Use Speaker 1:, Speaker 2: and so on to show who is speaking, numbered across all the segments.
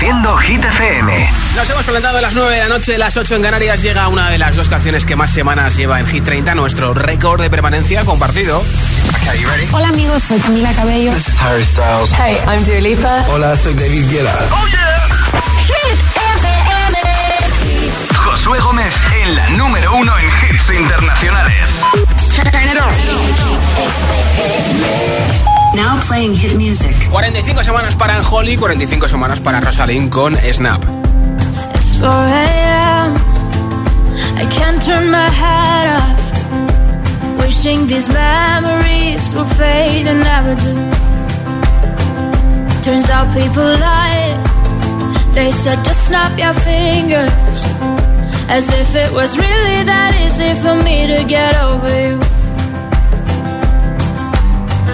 Speaker 1: Hit FM.
Speaker 2: Nos hemos presentado a las 9 de la noche, las 8 en Canarias. Llega una de las dos canciones que más semanas lleva en Hit 30, nuestro récord de permanencia compartido.
Speaker 3: Hola amigos, soy Camila Cabello.
Speaker 4: This is Harry Styles.
Speaker 3: Hey, I'm Dua Lipa.
Speaker 5: Hola, soy David Guetta.
Speaker 1: ¡Oh, yeah! Josué Gómez en la número uno en hits internacionales.
Speaker 6: Now playing hit music.
Speaker 2: 45 semanas para Anjoli, 45 semanas para Rosalind con Snap.
Speaker 7: It's 4 a.m. I can't turn my head off. Wishing these memories will fade and never do. Turns out people lie. They said just snap your fingers. As if it was really that easy for me to get over you.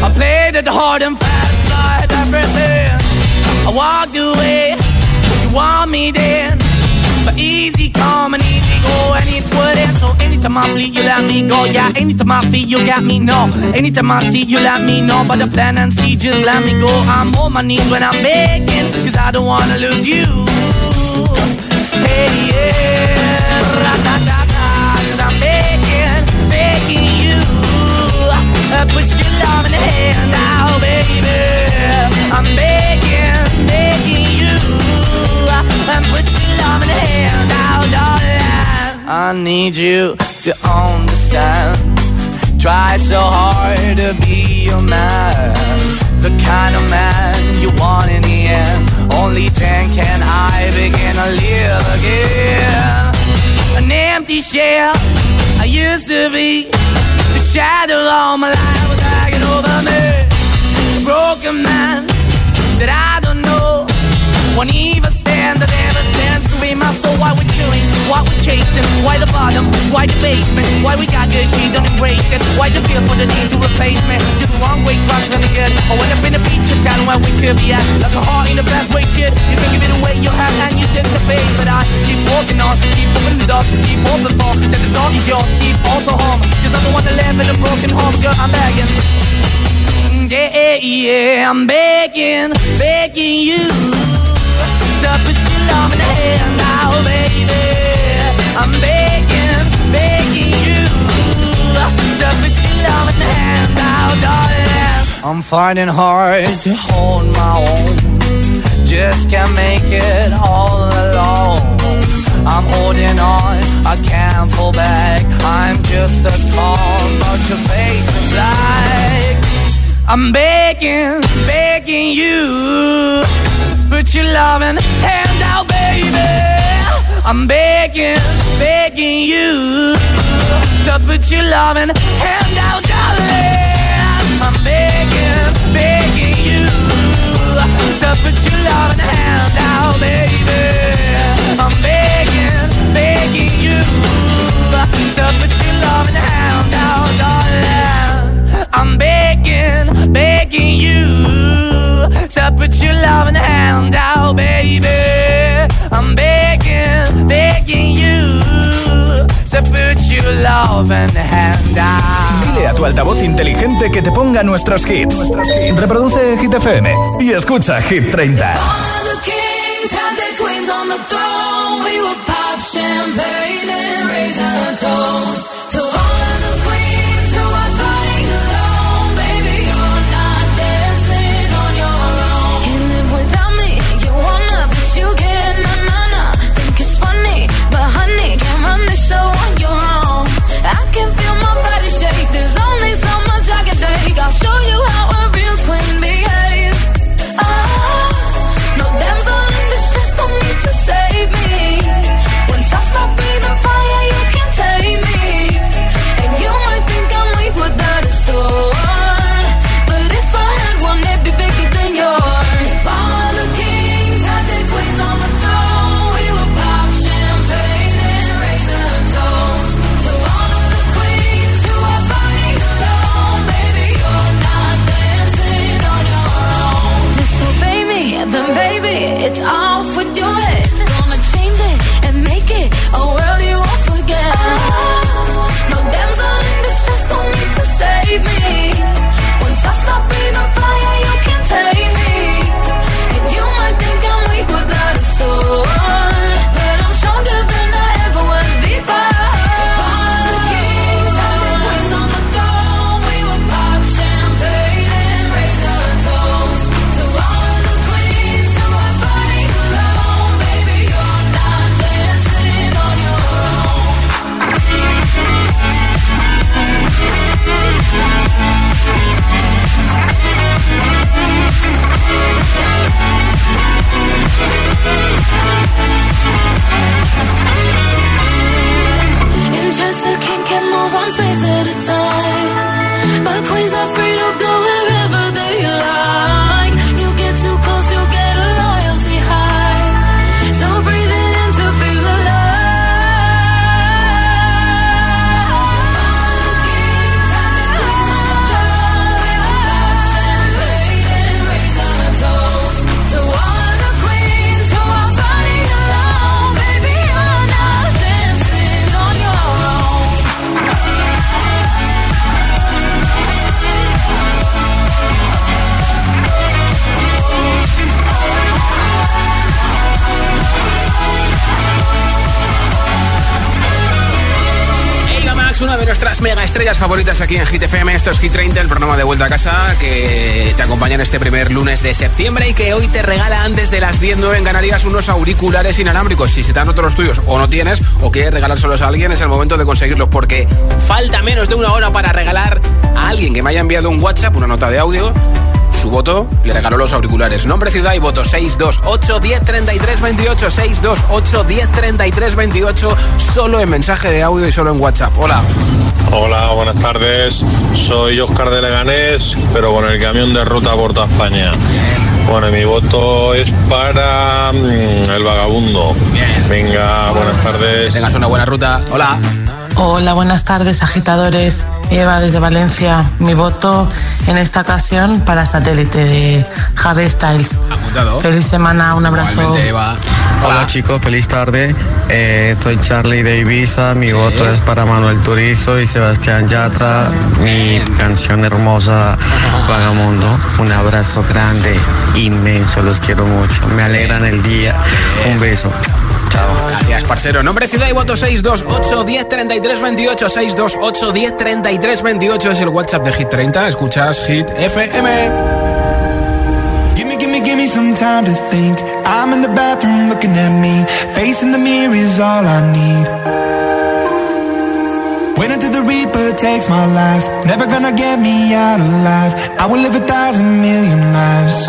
Speaker 7: I
Speaker 8: played it hard and fast, like everything. I walked away, you want me then. But easy come and easy go, and it wouldn't. So anytime I bleed, you let me go. Yeah, anytime I feel, you got me. No, anytime I see, you let me know. But the plan and see, just let me go. I'm on my knees when I'm begging, cause I don't wanna lose you. Hey, yeah, ra-da-da-da, cause I'm begging, begging you. Uh, put your arm hand now, baby. I'm begging, begging you. Love in hand now, darling. I need you to understand. So hard to be your man. The kind of man you want in the end. Only then can I begin to live again. An empty shell I used to be shadow all my life was hanging over me. Broken man that I don't know. Won't even stand, that never stands to be my soul. Why we chewing? Why we chasing? Why the bottom? Why the basement? Why we got good, she don't embrace it? Why the feel for the need to replace me? You're the wrong way, trying to good. I went up in the feature town where we could be at. Like a heart keep walking on, keep moving the dog, keep open for that the dog is yours, keep also home. Cause I'm the one that live in a broken home, girl, I'm begging. Mm, yeah, yeah, I'm begging, begging you to put your love in the hand now, baby. I'm begging, begging you to put your love in the hand now, darling. I'm finding hard to hold my own. Just can't make it all alone. I'm holding on, I can't fall back. I'm just a call, but your face is black. I'm begging, begging you. Put your loving hand out, baby. I'm begging, begging you. To put your loving hand out, darling. I'm begging, begging you. To put your loving hand out, baby. I'm begging, To put your loving hand out, darling. I'm begging, begging you to put your loving hand out, baby. I'm begging, begging you to put your loving hand out.
Speaker 1: Dile a tu altavoz inteligente que te ponga nuestros hits. Reproduce Hit FM y escucha Hit 30.
Speaker 7: champagne and raisin toast to
Speaker 2: nuestras mega estrellas favoritas aquí en Hit FM. Esto es Hit 30, el programa de vuelta a casa que te acompaña en este primer lunes de septiembre y que hoy te regala antes de las 10.09 en Canarias unos auriculares inalámbricos. Si se te han roto los tuyos o no tienes o quieres regalárselos a alguien, es el momento de conseguirlos porque falta menos de una hora para regalar a alguien que me haya enviado un WhatsApp, una nota de audio su voto, le regaló los auriculares. Nombre, ciudad y voto 628 10 33 28 628 10 33 28 solo en mensaje de audio y solo en WhatsApp. Hola.
Speaker 4: Hola, buenas tardes. Soy Oscar de Leganés, pero con el camión de ruta por toda España. Bueno, mi voto es para mm, el vagabundo. Venga, buenas tardes.
Speaker 2: Tengas una buena ruta. Hola.
Speaker 5: Hola, buenas tardes, agitadores. Eva desde Valencia. Mi voto en esta ocasión para satélite de Harry Styles.
Speaker 2: Apuntado.
Speaker 5: Feliz semana, un abrazo.
Speaker 2: Eva.
Speaker 6: Hola chicos, feliz tarde. Eh, soy Charlie de Ibiza. Mi voto es para Manuel Turizo y Sebastián Yatra. Mi canción hermosa, Vagamundo. Un abrazo grande, inmenso. Los quiero mucho. Me alegran el día. Un beso. Chao.
Speaker 2: Gracias, parcero. Nombre, ciudad y voto 628 10 33 28 628 10 33 28 es el WhatsApp de Hit 30. Escuchas Hit FM.
Speaker 9: Gimme, gimme some time to think. I'm in the bathroom looking at me. Facing the mirror is all I need. Wait until the Reaper takes my life. Never gonna get me out alive. I will live a thousand million lives.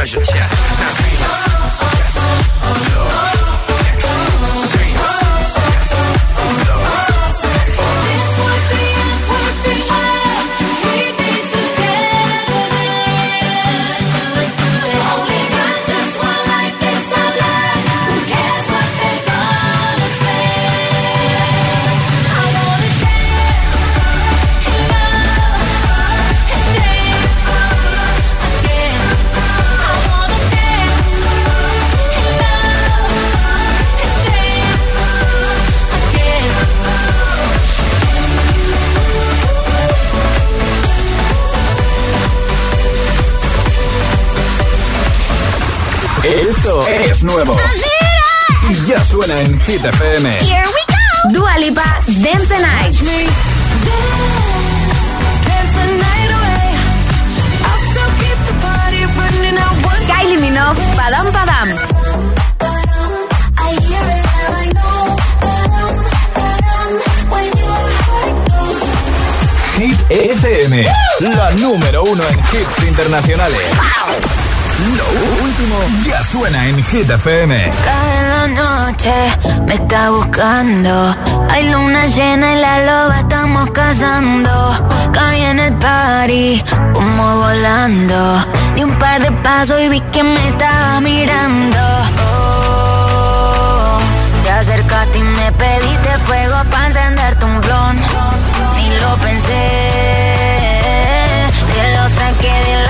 Speaker 10: Treasure
Speaker 1: Nuevo. Y ya suena en Hit FM.
Speaker 11: Here we go. Dua Lipa, Dance the Night. Kylie Minogue, Padam Padam.
Speaker 1: Hit FM, la número uno en hits internacionales. Lo ya suena en Hit FM.
Speaker 12: Cae la noche, me está buscando. Hay luna llena y la loba estamos cazando. Caí en el party, humo volando. Di un par de pasos y vi que me estaba mirando. Oh, te acercaste y me pediste fuego para encenderte un blon. Ni lo pensé, te lo saqué de la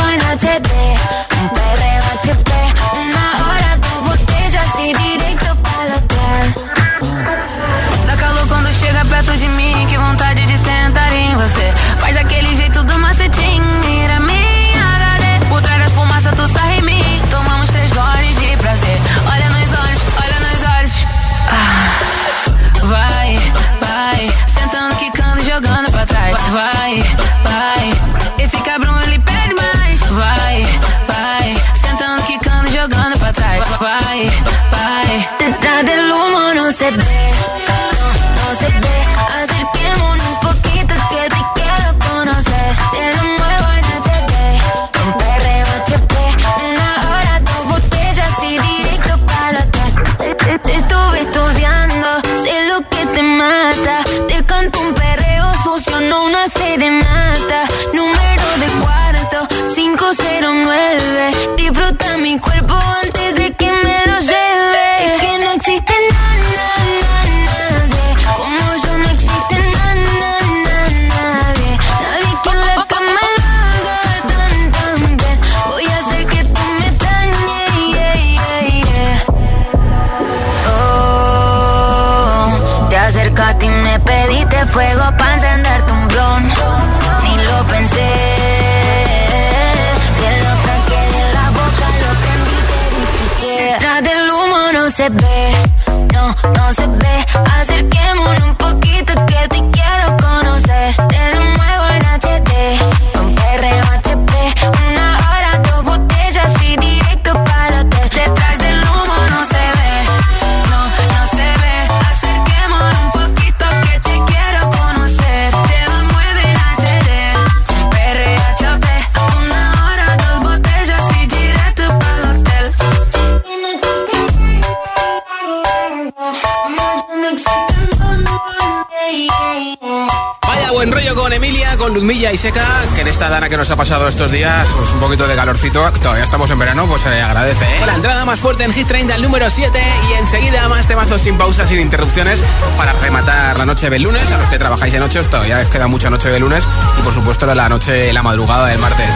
Speaker 12: humo y
Speaker 2: Seca, que en esta dana que nos ha pasado estos días, pues un poquito de calorcito, todavía estamos en verano, pues se agradece. ¿eh? La entrada más fuerte en Hit 30, el número 7, y enseguida más temazos sin pausas, sin interrupciones, para rematar la noche del lunes, a los que trabajáis de noche, todavía queda mucha noche de lunes, y por supuesto la noche, la madrugada del martes.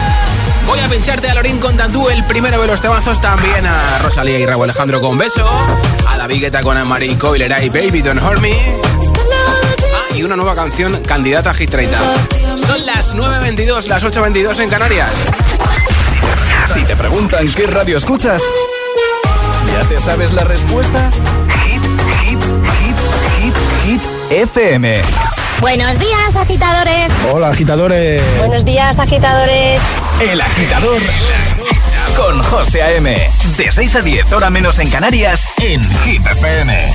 Speaker 2: Voy a pincharte a Lorín con Tantú, el primero de los temazos, también a Rosalía y Raúl Alejandro con Beso, a David Guetta con Anne-Marie Coiler y Baby Don't Hurt Me, Ah, y una nueva canción, candidata a Hit 30. Son las 9.22, las 8.22 en Canarias.
Speaker 13: Si te preguntan qué radio escuchas, ¿ya te sabes la respuesta? Hit, hit, hit, hit, hit, FM.
Speaker 3: Buenos días, agitadores.
Speaker 14: Hola, agitadores.
Speaker 3: Buenos días, agitadores.
Speaker 13: El agitador con José A.M. De 6 a 10, hora menos en Canarias, en Hit FM.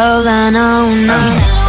Speaker 15: Hold on, oh
Speaker 16: no.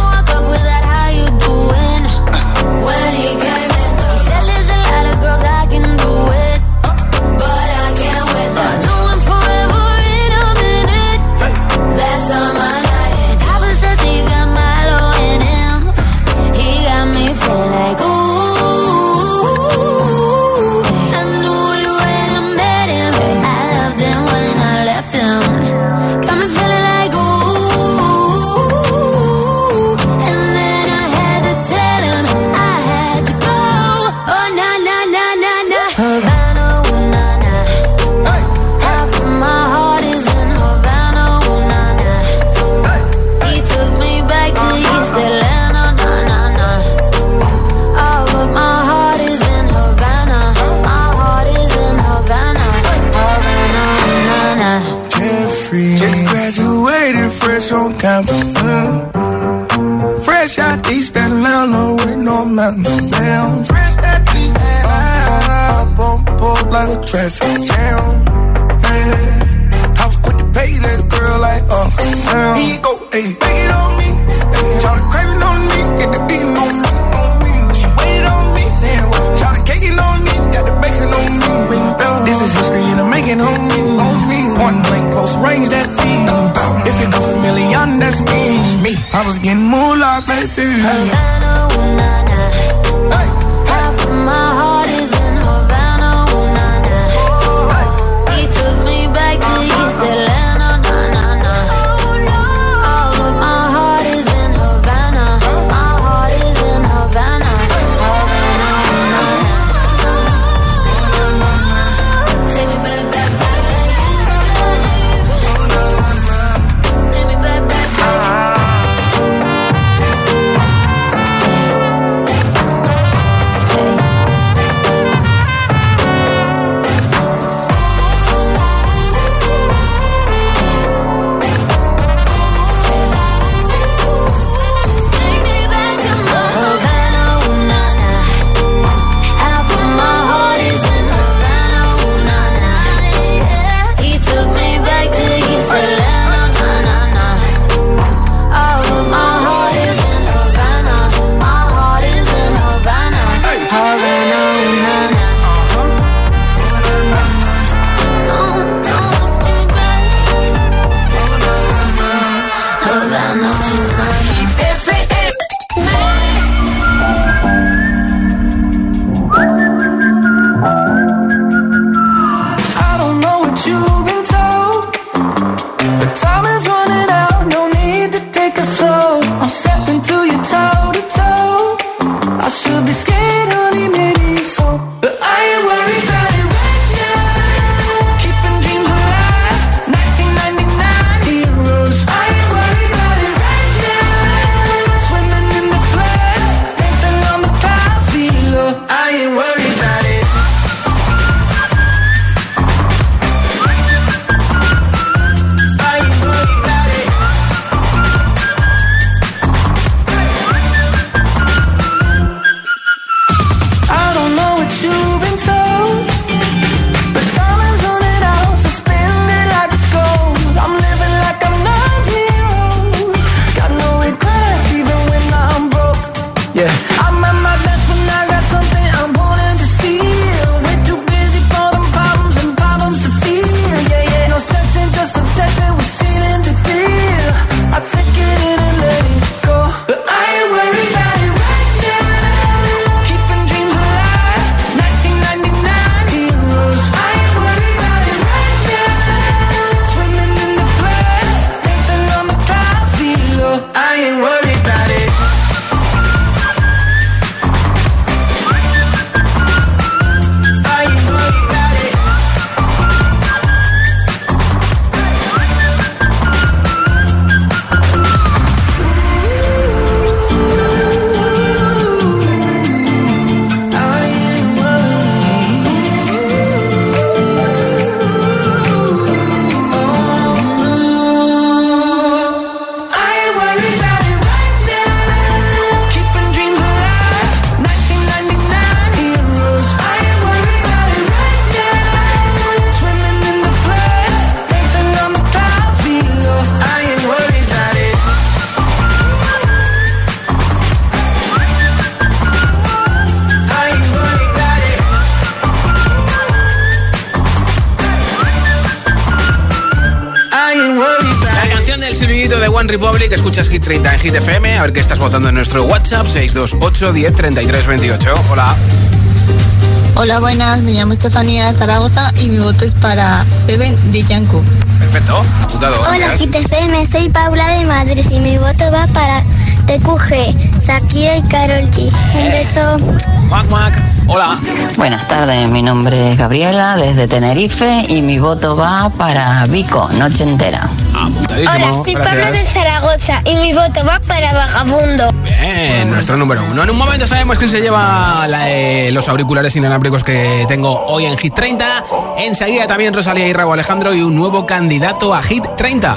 Speaker 16: me. I was getting moolah, baby.
Speaker 15: Havana.
Speaker 2: 30 en Hit FM. A ver qué estás votando en nuestro WhatsApp 628 10 33 28. Hola.
Speaker 5: Hola, buenas. Me llamo Estefanía de Zaragoza y mi voto es para Seven de Yanku.
Speaker 2: Perfecto. Apuntado.
Speaker 17: Hola, Hit FM. Soy Paula de Madrid y mi voto va para TQG, Shakira y Carol G. Un eh. beso.
Speaker 2: Mac, mac. Hola.
Speaker 18: Buenas tardes, mi nombre es Gabriela, desde Tenerife, y mi voto va para Vico, noche entera.
Speaker 17: Hola, soy Gracias. Pablo de Zaragoza, y mi voto va para Vagabundo.
Speaker 2: Bien, nuestro número uno. En un momento sabemos quién se lleva eh, los auriculares inalámbricos que tengo hoy en Hit 30. Enseguida también Rosalía y Rago Alejandro y un nuevo candidato a Hit 30.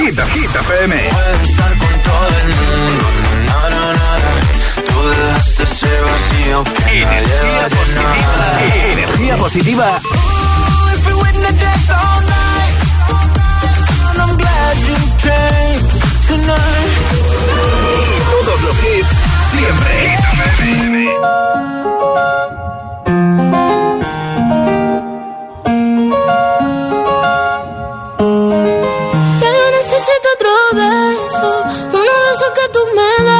Speaker 1: Hit, Hit FM.
Speaker 15: Estar con todo el mundo, Tú que
Speaker 1: energía positiva, energía positiva. Todos los hits siempre.
Speaker 7: FM. beso, uno de esos que tú me das.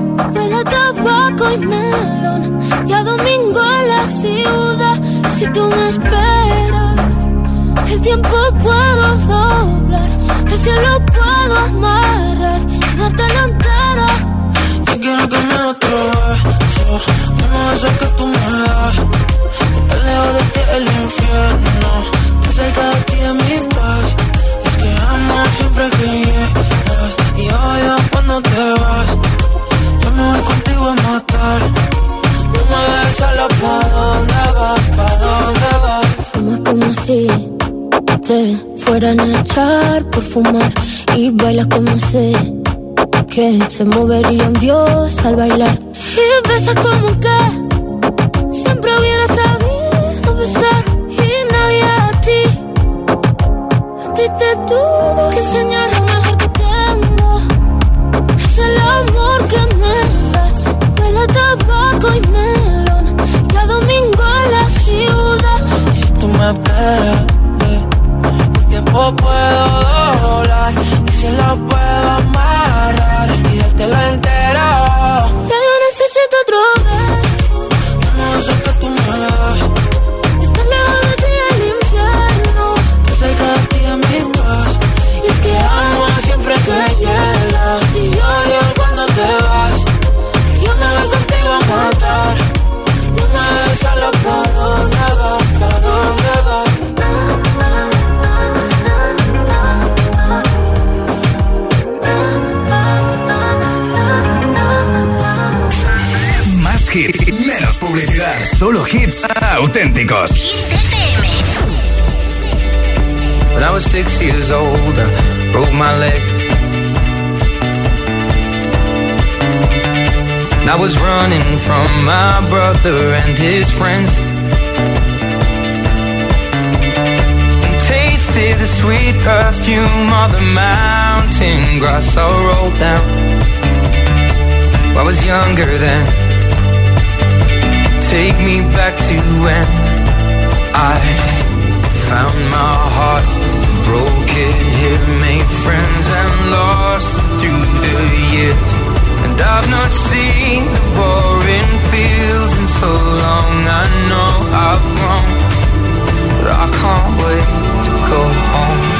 Speaker 7: Huele tabaco y melón. Y a domingo en la ciudad. Si tú me esperas, el tiempo puedo doblar. El cielo puedo amarrar y darte la entera.
Speaker 19: Que
Speaker 7: se movería un dios al bailar. Y besas como que siempre hubiera sabido besar. Y nadie a ti a ti te tuvo que enseñar lo mejor que tengo. Es el amor que me das huele a tabaco y melón. Y a domingo en la ciudad.
Speaker 19: Y si tú me eh, el tiempo puedo doblar si lo puedo amarrar y dártelo entero.
Speaker 7: Ya yo necesito otro
Speaker 19: Solo
Speaker 1: hits auténticos.
Speaker 20: When I was six years old, I broke my leg. And I was running from my brother and his friends. And tasted the sweet perfume of the mountain grass I rolled down. I was younger then. Take me back to when I found my heart, broke it here, made friends and lost through the years. And I've not seen the boring fields in so long. I know I've grown, but I can't wait to go home.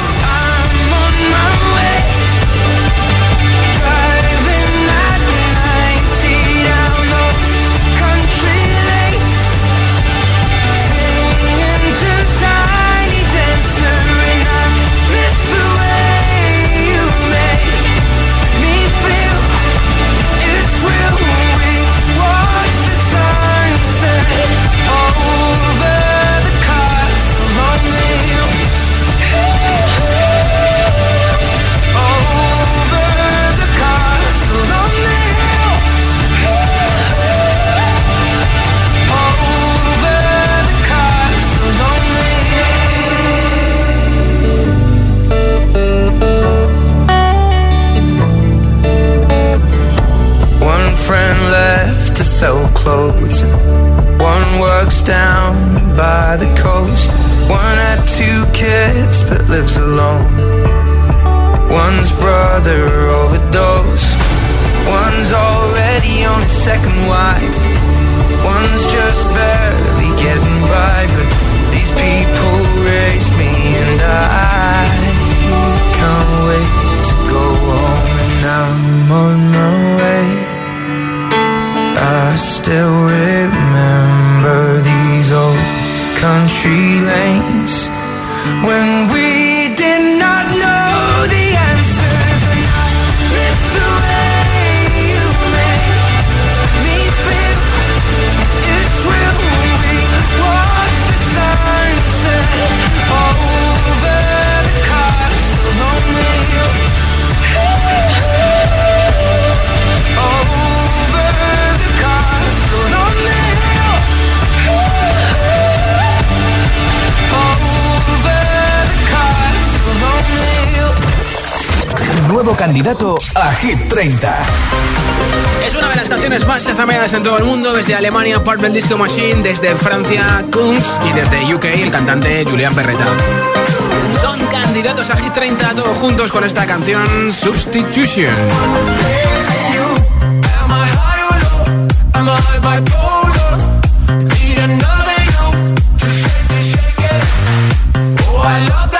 Speaker 20: Clothes. One works down by the coast. One had two kids but lives alone. One's brother overdosed. One's already on his second wife. One's just barely getting by. But these people race me and I
Speaker 1: Hit 30.
Speaker 2: Es una de las canciones más chazameadas en todo el mundo, desde Alemania Purple Disco Machine, desde Francia Kungs y desde UK el cantante Julian Perreta. Son candidatos a Hit 30 todos juntos con esta canción Substitution.
Speaker 20: I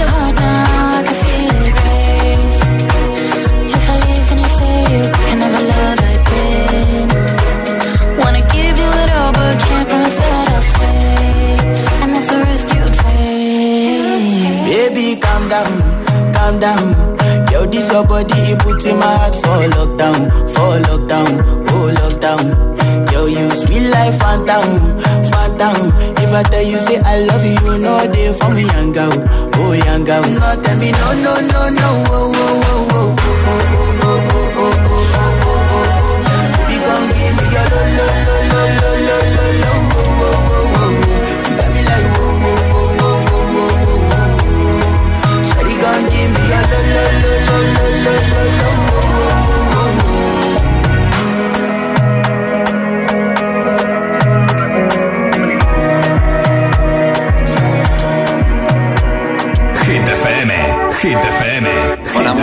Speaker 21: your heart now, I can feel it race. If I leave, then you say you can never love again. Wanna give you it all, but can't promise that I'll stay. And that's the risk you take.
Speaker 22: Baby, calm down, calm down. Yo, this your body, it puts in my heart for lockdown, for lockdown, oh lockdown. Yo, you sweet life, phantom, phantom. If I tell you say I love you, you know they for me, young girl, oh young girl. No, tell me no, no, no, no, oh, oh, oh, oh,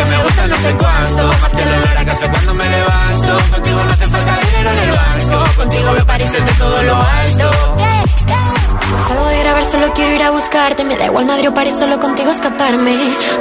Speaker 23: Que me gusta no sé cuánto, más que el olor a café cuando me levanto. Contigo no hace falta dinero en el banco, contigo veo París desde todo lo alto.
Speaker 21: Salgo de grabar, solo quiero ir a buscarte. Me da igual Madrid o París, solo contigo escaparme.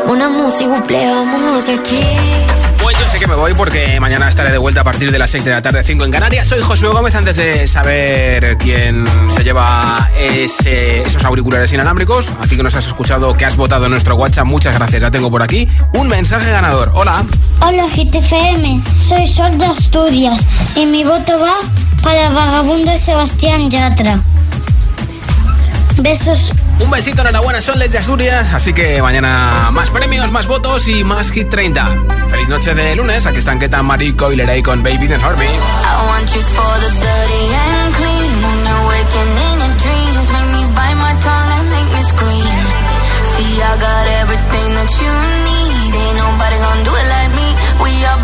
Speaker 21: Una música, buple, vámonos de aquí.
Speaker 2: Pues yo sé que me voy porque mañana estaré de vuelta a partir de las 6 de la tarde, 5 en Canarias. Soy Josué Gómez. Antes de saber quién se lleva esos auriculares inalámbricos, a ti que nos has escuchado, que has votado en nuestro WhatsApp, muchas gracias. Ya tengo por aquí un mensaje ganador. Hola.
Speaker 17: Hola GTFM, soy Sol de Asturias y mi voto va para Vagabundo Sebastián Yatra. Besos.
Speaker 2: Un besito, enhorabuena, son Les Asturias. Así que mañana más premios, más votos y más Hit 30. Feliz noche de lunes. Aquí están Keta, Mari, Coiler y con Baby Then
Speaker 21: Harvey. See, I got everything that you need. Ain't nobody gonna do it like me. We are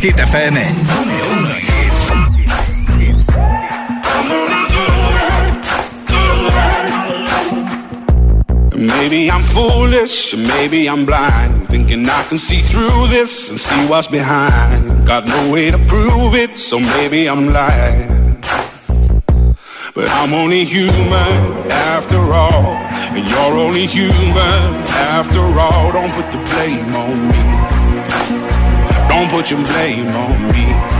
Speaker 24: Hit
Speaker 1: FM.
Speaker 25: Maybe I'm foolish, maybe I'm blind. Thinking I can see through this and see what's behind. Got no way to prove it, so maybe I'm lying. But I'm only human after all. And you're only human after all. Don't put the blame on me. Don't put your blame on me.